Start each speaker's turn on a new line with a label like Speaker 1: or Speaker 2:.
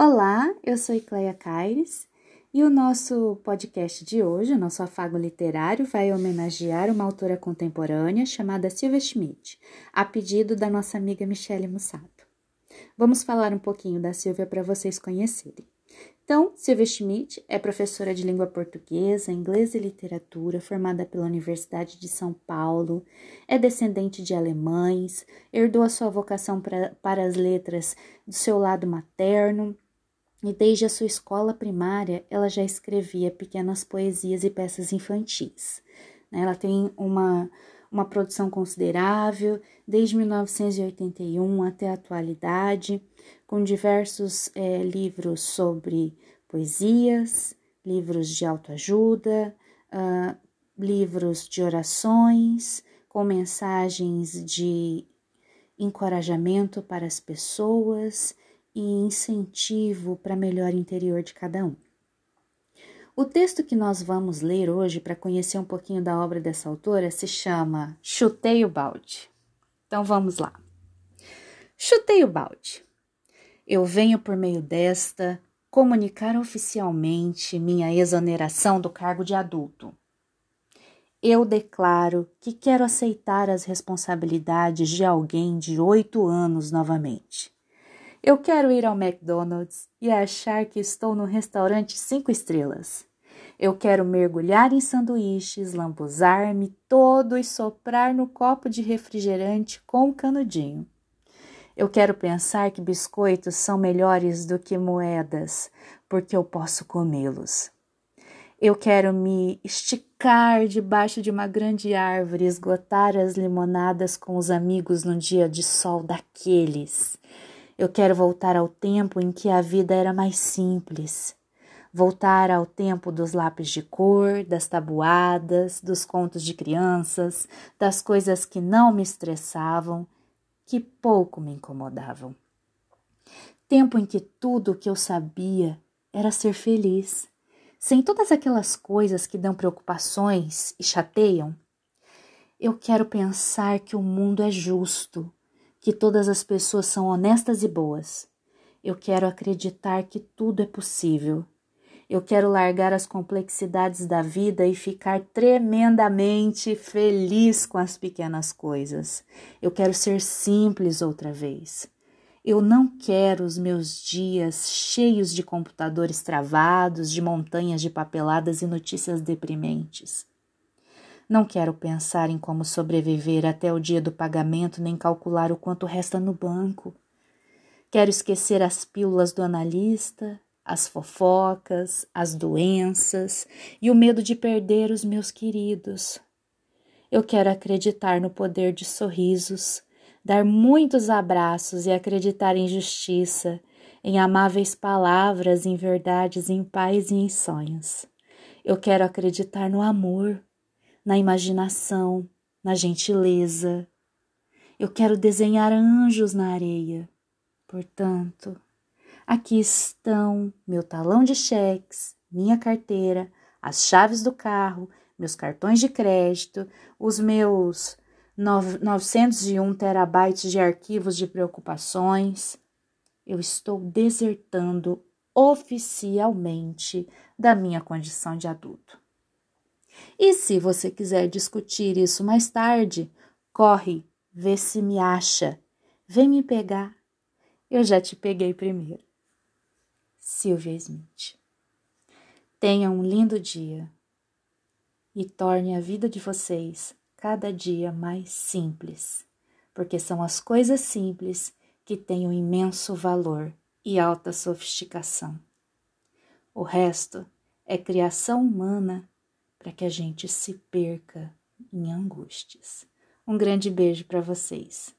Speaker 1: Olá, eu sou Cleia Caires e o nosso podcast de hoje, o nosso afago literário, vai homenagear uma autora contemporânea chamada Silvia Schmidt, a pedido da nossa amiga Michele Mussato. Vamos falar um pouquinho da Silvia para vocês conhecerem. Então, Silvia Schmidt é professora de língua portuguesa, inglês e literatura, formada pela Universidade de São Paulo, é descendente de alemães, herdou a sua vocação pra, para as letras do seu lado materno e desde a sua escola primária ela já escrevia pequenas poesias e peças infantis. Né? Ela tem uma, uma produção considerável desde 1981 até a atualidade, com diversos é, livros sobre poesias, livros de autoajuda, uh, livros de orações, com mensagens de encorajamento para as pessoas e incentivo para melhor interior de cada um. O texto que nós vamos ler hoje para conhecer um pouquinho da obra dessa autora se chama Chutei o Balde. Então vamos lá. Chutei o balde. Eu venho por meio desta comunicar oficialmente minha exoneração do cargo de adulto. Eu declaro que quero aceitar as responsabilidades de alguém de oito anos novamente. Eu quero ir ao McDonald's e achar que estou no restaurante cinco estrelas. Eu quero mergulhar em sanduíches, lambuzar-me todo e soprar no copo de refrigerante com canudinho. Eu quero pensar que biscoitos são melhores do que moedas, porque eu posso comê-los. Eu quero me esticar debaixo de uma grande árvore, esgotar as limonadas com os amigos num dia de sol daqueles. Eu quero voltar ao tempo em que a vida era mais simples. Voltar ao tempo dos lápis de cor, das tabuadas, dos contos de crianças, das coisas que não me estressavam, que pouco me incomodavam. Tempo em que tudo o que eu sabia era ser feliz, sem todas aquelas coisas que dão preocupações e chateiam. Eu quero pensar que o mundo é justo que todas as pessoas são honestas e boas. Eu quero acreditar que tudo é possível. Eu quero largar as complexidades da vida e ficar tremendamente feliz com as pequenas coisas. Eu quero ser simples outra vez. Eu não quero os meus dias cheios de computadores travados, de montanhas de papeladas e notícias deprimentes. Não quero pensar em como sobreviver até o dia do pagamento, nem calcular o quanto resta no banco. Quero esquecer as pílulas do analista, as fofocas, as doenças e o medo de perder os meus queridos. Eu quero acreditar no poder de sorrisos, dar muitos abraços e acreditar em justiça, em amáveis palavras, em verdades, em paz e em sonhos. Eu quero acreditar no amor na imaginação, na gentileza. Eu quero desenhar anjos na areia. Portanto, aqui estão meu talão de cheques, minha carteira, as chaves do carro, meus cartões de crédito, os meus 901 terabytes de arquivos de preocupações. Eu estou desertando oficialmente da minha condição de adulto. E se você quiser discutir isso mais tarde, corre, vê se me acha. Vem me pegar. Eu já te peguei primeiro. Silvia Smith. Tenha um lindo dia e torne a vida de vocês cada dia mais simples, porque são as coisas simples que têm um imenso valor e alta sofisticação. O resto é criação humana para que a gente se perca em angústias. Um grande beijo para vocês.